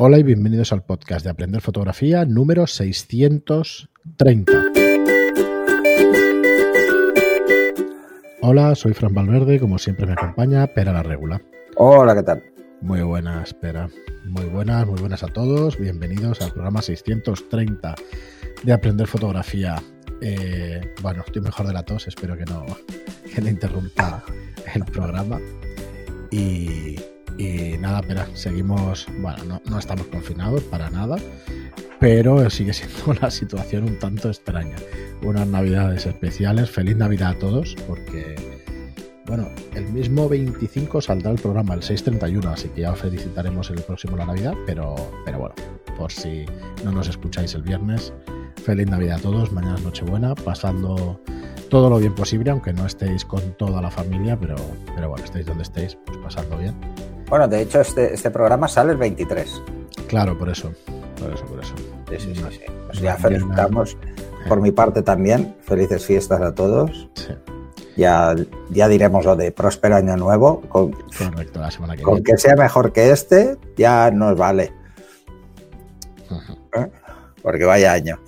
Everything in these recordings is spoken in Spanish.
Hola y bienvenidos al podcast de Aprender Fotografía número 630. Hola, soy Fran Valverde, como siempre me acompaña Pera la Regula. Hola, ¿qué tal? Muy buenas, Pera. Muy buenas, muy buenas a todos. Bienvenidos al programa 630 de Aprender Fotografía. Eh, bueno, estoy mejor de la tos, espero que no, que no interrumpa el programa. Y, y pero seguimos, bueno, no, no, estamos confinados para nada, pero sigue siendo una situación un tanto extraña. Unas navidades especiales, feliz Navidad a todos, porque, bueno, el mismo 25 saldrá el programa, el 631, así que ya os felicitaremos el próximo la Navidad, pero, pero bueno, por si no nos escucháis el viernes, feliz Navidad a todos, mañana es Nochebuena, pasando todo lo bien posible, aunque no estéis con toda la familia, pero, pero bueno, estéis donde estéis, pues pasando bien. Bueno, de hecho, este, este programa sale el 23. Claro, por eso. Por eso, por eso. Sí, sí, sí. sí. Pues ya felicitamos por mi parte también. Felices fiestas a todos. Sí. Ya, ya diremos lo de próspero año nuevo. Con, Correcto, la semana que con viene. que sea mejor que este, ya nos vale. ¿Eh? Porque vaya año.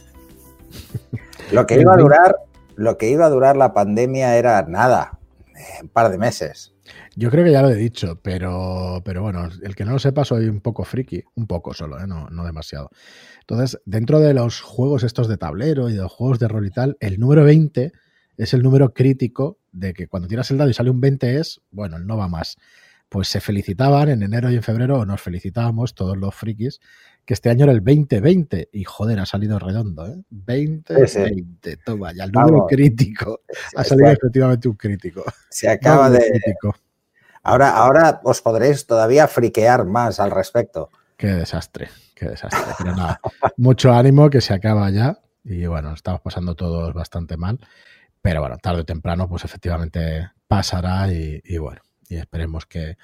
Lo que iba a durar, lo que iba a durar la pandemia era nada, un par de meses. Yo creo que ya lo he dicho, pero, pero bueno, el que no lo sepa soy un poco friki, un poco solo, ¿eh? no, no demasiado. Entonces, dentro de los juegos estos de tablero y de los juegos de rol y tal, el número 20 es el número crítico de que cuando tiras el dado y sale un 20 es, bueno, no va más. Pues se felicitaban en enero y en febrero, o nos felicitábamos todos los frikis, que este año era el 2020 y joder, ha salido redondo, ¿eh? 2020, sí, sí. toma, ya el número Vamos. crítico. Ha salido efectivamente un crítico. Se acaba de... Crítico. Ahora, ahora os podréis todavía friquear más al respecto. Qué desastre, qué desastre. Pero nada, mucho ánimo que se acaba ya. Y bueno, estamos pasando todos bastante mal. Pero bueno, tarde o temprano, pues efectivamente pasará y, y bueno, y esperemos que,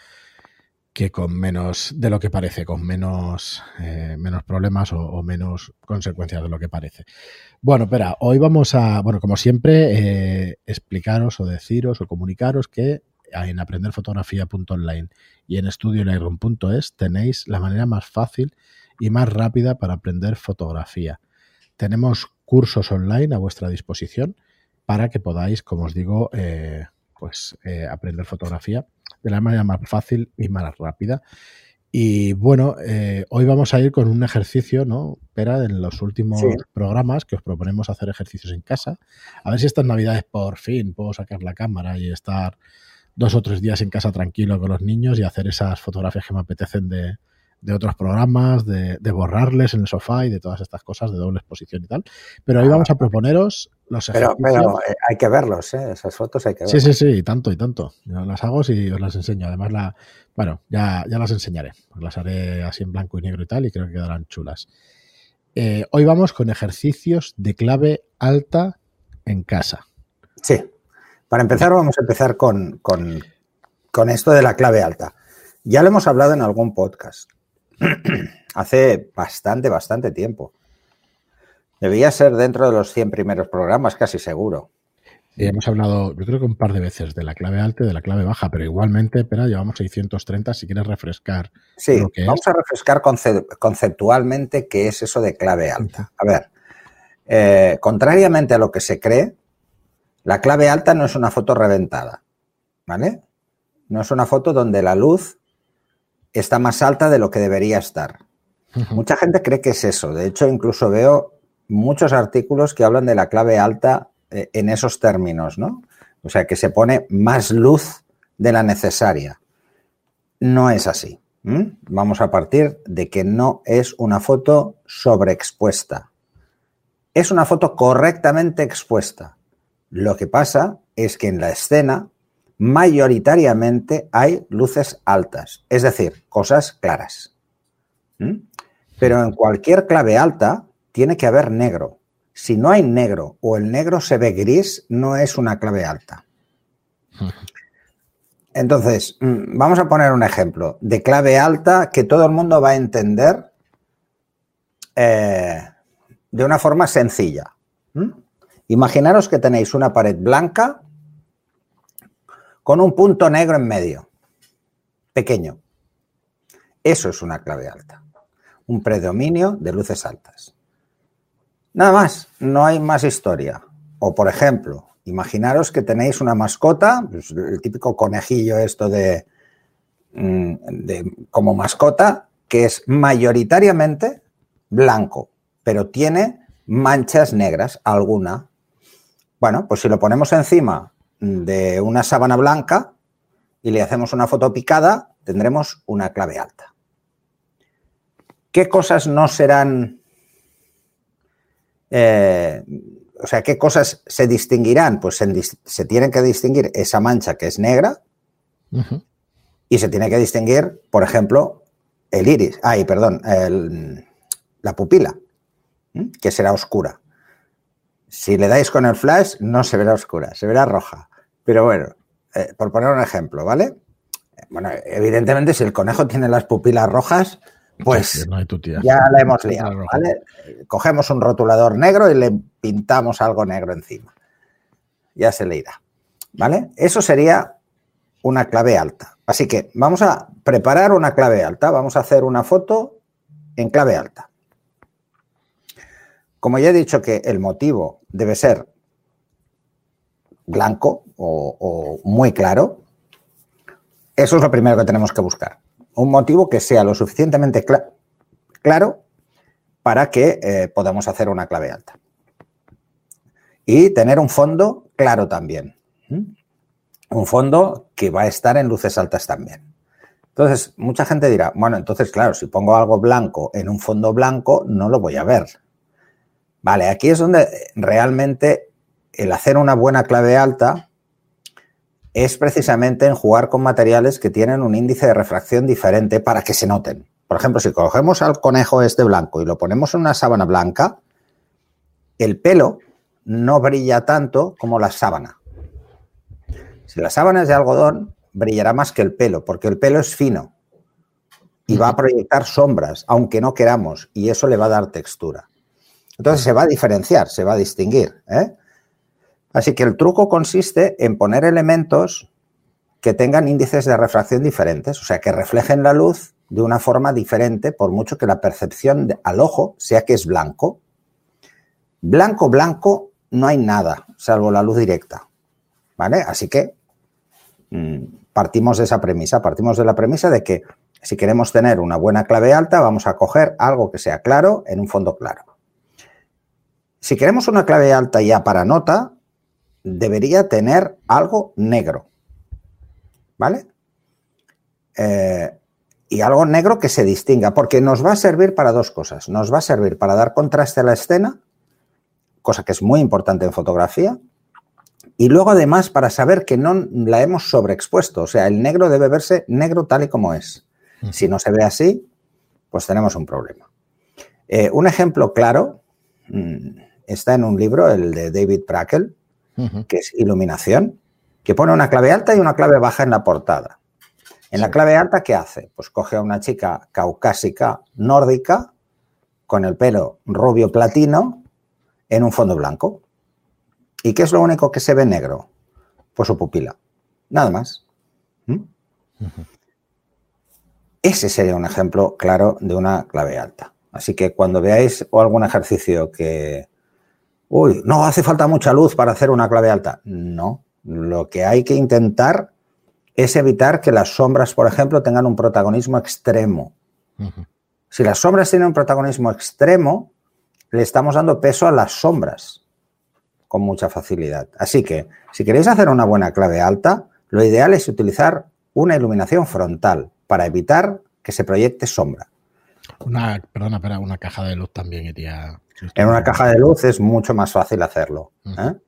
que, con menos de lo que parece, con menos, eh, menos problemas o, menos consecuencias de lo que parece. Bueno, espera, hoy vamos a, bueno, como siempre, eh, explicaros o deciros o comunicaros que en aprenderfotografía.online y en estudiolightroom.es tenéis la manera más fácil y más rápida para aprender fotografía. Tenemos cursos online a vuestra disposición para que podáis, como os digo, eh, pues aprender fotografía de la manera más fácil y más rápida. Y bueno, eh, hoy vamos a ir con un ejercicio, ¿no? Pero en los últimos sí. programas que os proponemos hacer ejercicios en casa. A ver si estas navidades por fin puedo sacar la cámara y estar dos o tres días en casa tranquilo con los niños y hacer esas fotografías que me apetecen de, de otros programas, de, de, borrarles en el sofá y de todas estas cosas de doble exposición y tal. Pero hoy vamos a proponeros los pero, pero eh, hay que verlos, ¿eh? esas fotos hay que verlos. Sí, sí, sí, y tanto y tanto. Yo las hago y os las enseño. Además, la, bueno, ya, ya las enseñaré. Las haré así en blanco y negro y tal y creo que quedarán chulas. Eh, hoy vamos con ejercicios de clave alta en casa. Sí. Para empezar, vamos a empezar con, con, con, esto de la clave alta. Ya lo hemos hablado en algún podcast. Hace bastante, bastante tiempo. Debía ser dentro de los 100 primeros programas, casi seguro. Sí, hemos hablado, yo creo que un par de veces de la clave alta y de la clave baja, pero igualmente, espera, llevamos 630 si quieres refrescar. Sí, lo que vamos es. a refrescar conceptualmente qué es eso de clave alta. A ver, eh, contrariamente a lo que se cree, la clave alta no es una foto reventada, ¿vale? No es una foto donde la luz está más alta de lo que debería estar. Uh -huh. Mucha gente cree que es eso. De hecho, incluso veo muchos artículos que hablan de la clave alta eh, en esos términos, ¿no? O sea, que se pone más luz de la necesaria. No es así. ¿Mm? Vamos a partir de que no es una foto sobreexpuesta. Es una foto correctamente expuesta. Lo que pasa es que en la escena mayoritariamente hay luces altas, es decir, cosas claras. ¿Mm? Pero en cualquier clave alta tiene que haber negro. Si no hay negro o el negro se ve gris, no es una clave alta. Entonces, mm, vamos a poner un ejemplo de clave alta que todo el mundo va a entender eh, de una forma sencilla. ¿Mm? Imaginaros que tenéis una pared blanca con un punto negro en medio, pequeño. Eso es una clave alta. un predominio de luces altas. Nada más, no hay más historia. O por ejemplo, imaginaros que tenéis una mascota, pues, el típico conejillo esto de, mm, de, como mascota, que es mayoritariamente blanco, pero tiene manchas negras, alguna. Bueno, pues si lo ponemos encima de una sábana blanca y le hacemos una foto picada, tendremos una clave alta. ¿Qué cosas no serán, eh, o sea, qué cosas se distinguirán? Pues se, se, tienen que distinguir esa mancha que es negra uh -huh. y se tiene que distinguir, por ejemplo, el iris, ay, perdón, el, la pupila, que será oscura. Si le dais con el flash, no se verá oscura, se verá roja. Pero bueno, eh, por poner un ejemplo, ¿vale? Bueno, evidentemente, si el conejo tiene las pupilas rojas, pues no ya la hemos liado, ¿vale? Cogemos un rotulador negro y le pintamos algo negro encima. Ya se le irá, ¿vale? Eso sería una clave alta. Así que vamos a preparar una clave alta. Vamos a hacer una foto en clave alta. Como ya he dicho que el motivo debe ser blanco o, muy claro, eso es lo primero que tenemos que buscar. Un motivo que sea lo suficientemente cl claro para que eh, podamos hacer una clave alta. Y tener un fondo claro también. Un fondo que va a estar en luces altas también. Entonces, mucha gente dirá, bueno, entonces, claro, si pongo algo blanco en un fondo blanco, no lo voy a ver. Vale, aquí es donde realmente el hacer una buena clave alta es precisamente en jugar con materiales que tienen un índice de refracción diferente para que se noten. Por ejemplo, si cogemos al conejo este blanco y lo ponemos en una sábana blanca, el pelo no brilla tanto como la sábana. Si la sábana es de algodón, brillará más que el pelo, porque el pelo es fino y va a proyectar sombras, aunque no queramos, y eso le va a dar textura. Entonces se va a diferenciar, se va a distinguir. ¿eh? Así que el truco consiste en poner elementos que tengan índices de refracción diferentes, o sea, que reflejen la luz de una forma diferente, por mucho que la percepción al ojo sea que es blanco. Blanco, blanco, no hay nada, salvo la luz directa. ¿Vale? Así que mmm, partimos de esa premisa, partimos de la premisa de que si queremos tener una buena clave alta, vamos a coger algo que sea claro en un fondo claro. Si queremos una clave alta ya para nota, debería tener algo negro. ¿Vale? Eh, y algo negro que se distinga, porque nos va a servir para dos cosas. Nos va a servir para dar contraste a la escena, cosa que es muy importante en fotografía, y luego además para saber que no la hemos sobreexpuesto. O sea, el negro debe verse negro tal y como es. Si no se ve así, pues tenemos un problema. Eh, un ejemplo claro está en un libro, el de David Prakel, uh -huh. que es Iluminación, que pone una clave alta y una clave baja en la portada. En sí. la clave alta, ¿qué hace? Pues coge a una chica caucásica nórdica con el pelo rubio platino en un fondo blanco. ¿Y qué es lo único que se ve negro? Pues su pupila. Nada más. ¿Mm? Uh -huh. Ese sería un ejemplo claro de una clave alta. Así que cuando veáis o algún ejercicio que, uy, no hace falta mucha luz para hacer una clave alta. No, lo que hay que intentar es evitar que las sombras, por ejemplo, tengan un protagonismo extremo. Uh -huh. Si las sombras tienen un protagonismo extremo, le estamos dando peso a las sombras con mucha facilidad. Así que, si queréis hacer una buena clave alta, lo ideal es utilizar una iluminación frontal para evitar que se proyecte sombra. Una, perdona, pero una caja de luz también iría. En una caja de luz es mucho más fácil hacerlo. Uh -huh. ¿eh?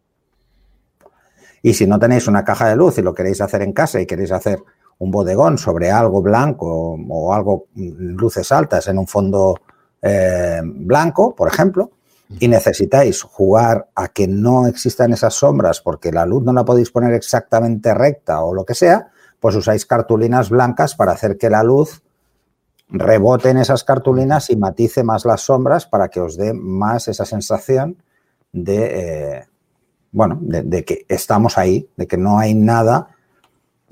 Y si no tenéis una caja de luz y lo queréis hacer en casa y queréis hacer un bodegón sobre algo blanco o algo, luces altas en un fondo eh, blanco, por ejemplo, y necesitáis jugar a que no existan esas sombras porque la luz no la podéis poner exactamente recta o lo que sea, pues usáis cartulinas blancas para hacer que la luz rebote en esas cartulinas y matice más las sombras para que os dé más esa sensación de, eh, bueno, de, que estamos ahí, de que no hay nada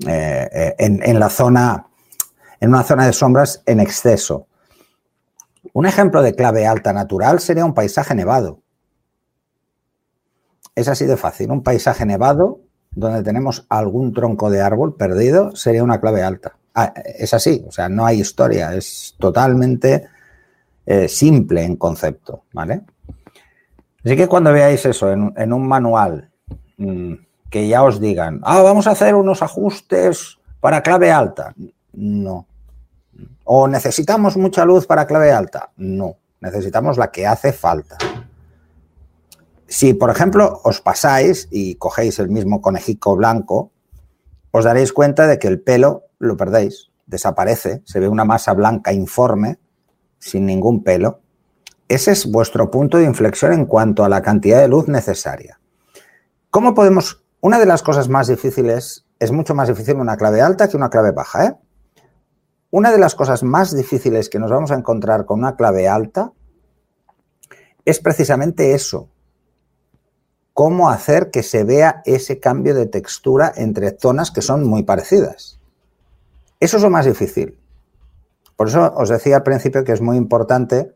eh, en, en, la zona, en una zona de sombras en exceso. Un ejemplo de clave alta natural sería un paisaje nevado. Es así de fácil. Un paisaje nevado donde tenemos algún tronco de árbol perdido sería una clave alta. Ah, es así, o sea, no hay historia, es totalmente eh, simple en concepto, ¿vale? Así que cuando veáis eso en, un manual, mm, que ya os digan, ah, vamos a hacer unos ajustes para clave alta. No. ¿O necesitamos mucha luz para clave alta? No. Necesitamos la que hace falta. Si, por ejemplo, os pasáis y cogéis el mismo conejico blanco, os daréis cuenta de que el pelo lo perdéis, desaparece, se ve una masa blanca informe, sin ningún pelo. Ese es vuestro punto de inflexión en cuanto a la cantidad de luz necesaria. ¿Cómo podemos? Una de las cosas más difíciles es mucho más difícil una clave alta que una clave baja. ¿eh? Una de las cosas más difíciles que nos vamos a encontrar con una clave alta es precisamente eso. Cómo hacer que se vea ese cambio de textura entre zonas que son muy parecidas. Eso es lo más difícil. Por eso os decía al principio que es muy importante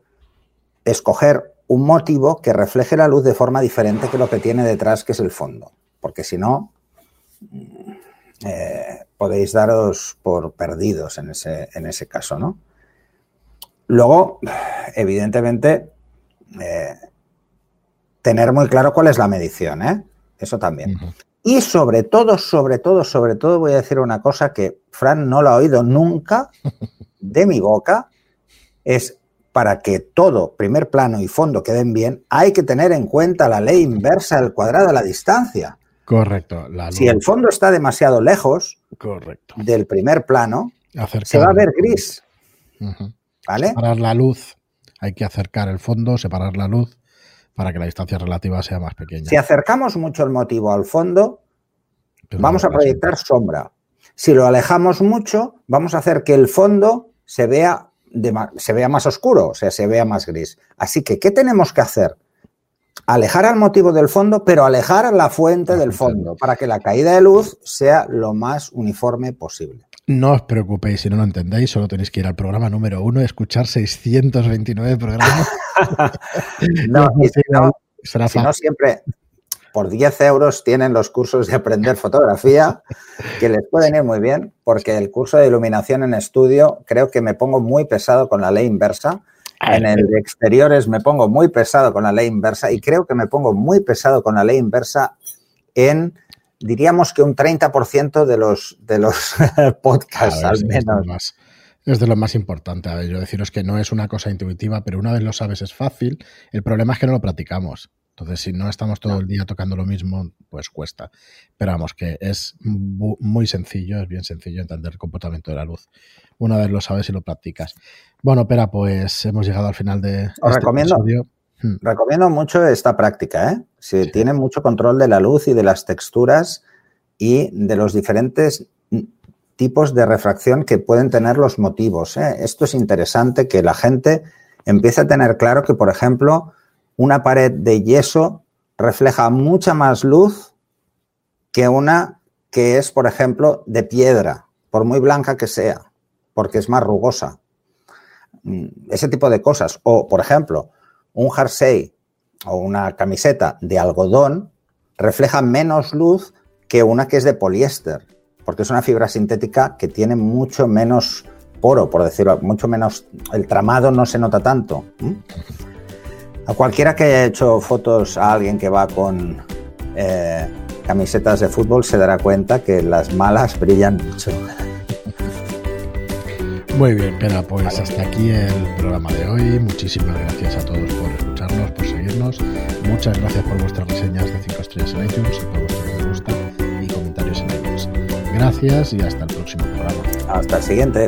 escoger un motivo que refleje la luz de forma diferente que lo que tiene detrás, que es el fondo. Porque si no, eh, podéis daros por perdidos en ese, en ese caso, ¿no? Luego, evidentemente, eh, tener muy claro cuál es la medición, ¿eh? Eso también. Y sobre todo, sobre todo, sobre todo, voy a decir una cosa que Fran no lo ha oído nunca de mi boca, es para que todo, primer plano y fondo queden bien, hay que tener en cuenta la ley inversa del cuadrado de la distancia. Correcto. si el fondo está demasiado lejos Correcto. del primer plano, se va a ver gris. ¿Vale? Separar la luz. Hay que acercar el fondo, separar la luz para que la distancia relativa sea más pequeña. Si acercamos mucho el motivo al fondo, vamos a proyectar sombra. Si lo alejamos mucho, vamos a hacer que el fondo se vea, se vea más oscuro, o sea, se vea más gris. Así que, ¿qué tenemos que hacer? Alejar al motivo del fondo, pero alejar la fuente del fondo, para que la caída de luz sea lo más uniforme posible. No os preocupéis si no lo entendéis, solo tenéis que ir al programa número uno y escuchar 629 programas. no, si no, siempre, por 10 euros tienen los cursos de aprender fotografía, que les pueden ir muy bien, porque el curso de iluminación en estudio creo que me pongo muy pesado con la ley inversa. En el de exteriores me pongo muy pesado con la ley inversa y creo que me pongo muy pesado con la ley inversa en, diríamos que un 30% de los, de los podcasts, al menos. Es de lo más importante. A ver, yo deciros que no es una cosa intuitiva, pero una vez lo sabes es fácil. El problema es que no lo practicamos. Entonces, si no estamos todo el día tocando lo mismo, pues cuesta. Pero vamos, que es muy sencillo, es bien sencillo entender el comportamiento de la luz. Una vez lo sabes y lo practicas. Bueno, pero pues hemos llegado al final de Os este recomiendo, episodio. Hmm. Recomiendo mucho esta práctica, ¿eh? Si tiene mucho control de la luz y de las texturas y de los diferentes tipos de refracción que pueden tener los motivos. ¿eh? Esto es interesante que la gente empiece a tener claro que, por ejemplo, una pared de yeso refleja mucha más luz que una que es, por ejemplo, de piedra, por muy blanca que sea, porque es más rugosa. Mm, ese tipo de cosas. O, por ejemplo, un jersey o una camiseta de algodón refleja menos luz que una que es de poliéster, porque es una fibra sintética que tiene mucho menos poro, por decirlo, mucho menos, el tramado no se nota tanto. A cualquiera que haya hecho fotos a alguien que va con eh, camisetas de fútbol se dará cuenta que las malas brillan mucho. Muy bien, pero pues hasta aquí el programa de hoy. Muchísimas gracias a todos por escucharnos, por seguirnos. Muchas gracias por vuestras reseñas de 5 estrellas en iTunes y por vuestros me gusta y comentarios en iTunes. Gracias y hasta el próximo programa. Hasta el siguiente.